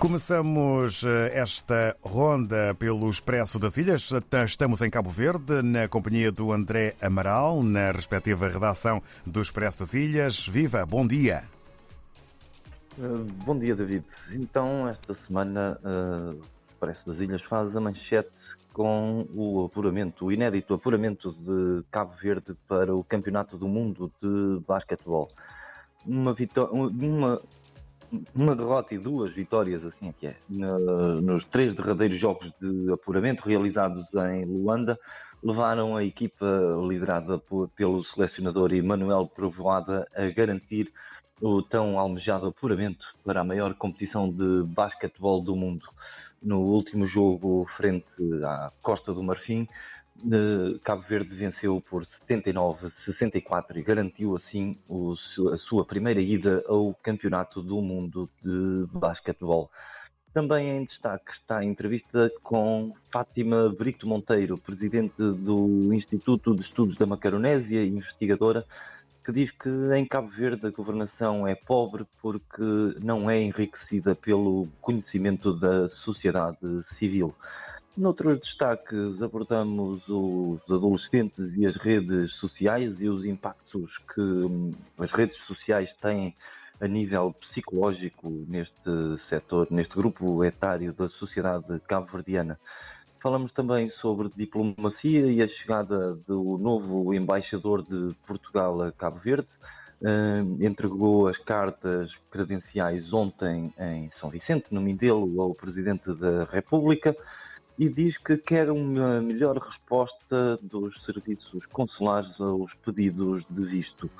Começamos eh, esta ronda pelo Expresso das Ilhas. Estamos em Cabo Verde, na companhia do André Amaral, na respectiva redação do Expresso das Ilhas. Viva, bom dia. Uh, bom dia, David. Então, esta semana, o Expresso das Ilhas faz a manchete com o apuramento, o inédito apuramento de Cabo Verde para o Campeonato do Mundo de Basquetebol. Uma, uma uma derrota e duas vitórias, assim é que é, nos três derradeiros jogos de apuramento realizados em Luanda, levaram a equipa liderada por, pelo selecionador Emanuel Provoada a garantir o tão almejado apuramento para a maior competição de basquetebol do mundo. No último jogo frente à Costa do Marfim, Cabo Verde venceu por 79-64 e garantiu assim a sua primeira ida ao Campeonato do Mundo de Basquetebol. Também em destaque está a entrevista com Fátima Brito Monteiro, presidente do Instituto de Estudos da Macaronésia, investigadora, que diz que em Cabo Verde a governação é pobre porque não é enriquecida pelo conhecimento da sociedade civil. Noutros destaques abordamos os adolescentes e as redes sociais e os impactos que hum, as redes sociais têm a nível psicológico neste setor, neste grupo etário da sociedade cabo-verdiana. Falamos também sobre diplomacia e a chegada do novo embaixador de Portugal a Cabo Verde. Uh, entregou as cartas credenciais ontem em São Vicente, no Mindelo, ao Presidente da República e diz que quer uma melhor resposta dos serviços consulares aos pedidos de visto.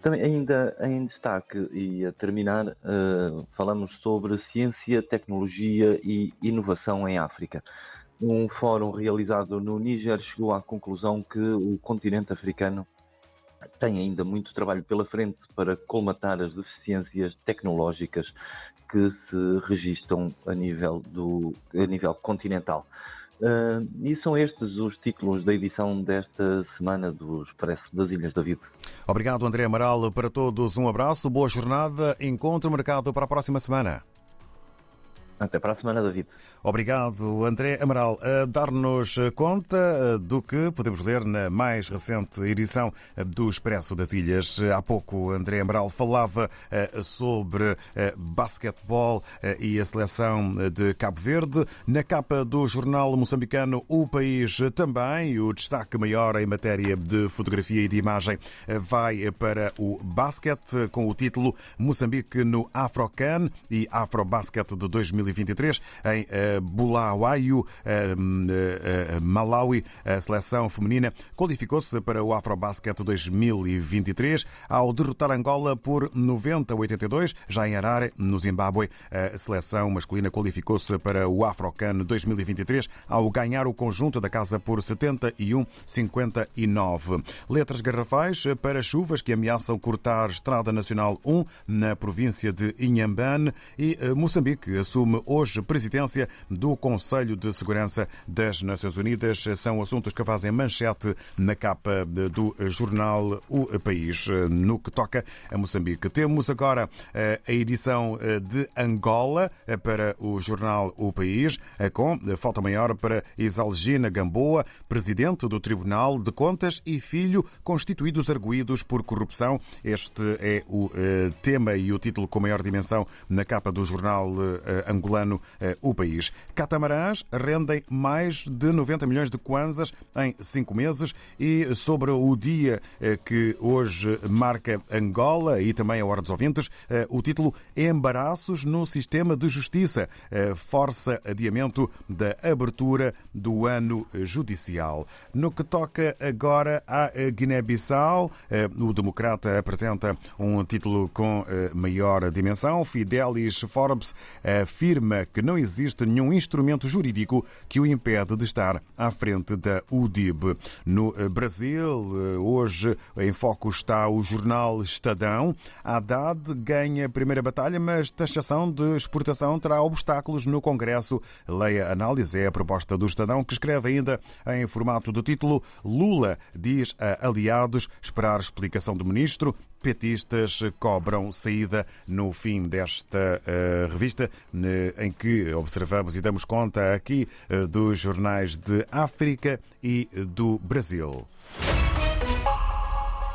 Também ainda em destaque e a terminar, uh, falamos sobre ciência, tecnologia e inovação em África. Um fórum realizado no Níger chegou à conclusão que o continente africano tem ainda muito trabalho pela frente para colmatar as deficiências tecnológicas que se registram a nível, do, a nível continental. Uh, e são estes os títulos da edição desta semana do Expresso das Ilhas da Vida. Obrigado, André Amaral. Para todos, um abraço, boa jornada. Encontro marcado para a próxima semana. Até para a semana, David. Obrigado, André Amaral, a dar-nos conta eh, do que podemos ler na mais recente edição eh, do Expresso das Ilhas. Há pouco, André Amaral falava eh, sobre basquetebol e a seleção de Cabo Verde. Na capa do jornal moçambicano O País também, o destaque maior em matéria de fotografia e de imagem vai para o basquete, com o título Moçambique no Afrocan e Afrobasket de 2020. 2023 em eh, Bulawayo, eh, eh, Malawi. A seleção feminina qualificou-se para o Afrobasket 2023 ao derrotar Angola por 90-82. Já em Harare, no Zimbábue, a seleção masculina qualificou-se para o Afrocan 2023 ao ganhar o conjunto da casa por 71-59. Letras garrafais para chuvas que ameaçam cortar Estrada Nacional 1 na província de Inhambane e Moçambique assume hoje presidência do Conselho de Segurança das Nações Unidas. São assuntos que fazem manchete na capa do jornal O País. No que toca a Moçambique, temos agora eh, a edição eh, de Angola eh, para o jornal O País, com falta maior para Isalgina Gamboa, presidente do Tribunal de Contas e filho constituídos arguídos por corrupção. Este é o tema e o título com maior dimensão na capa do jornal angolano angolano eh, o país. Catamarãs rendem mais de 90 milhões de kwanzas em cinco meses e sobre o dia eh, que hoje marca Angola e também a Hora dos Ouvintes, eh, o título Embaraços no Sistema de Justiça, força adiamento da abertura do ano judicial. No que toca agora à Guiné-Bissau, o Democrata apresenta um título com maior dimensão. Fidelis Forbes afirma afirma que não existe nenhum instrumento jurídico que o impede de estar à frente da UDIB. No eh, Brasil, eh, hoje em foco está o jornal Estadão. Haddad ganha a primeira batalha, mas taxação de exportação terá obstáculos no Congresso. Leia análise é a proposta do Estadão, que escreve ainda em formato do título Lula diz a aliados esperar explicação do ministro petistas cobram saída no fim desta revista, em que observamos e damos conta aqui dos jornais de África e do Brasil.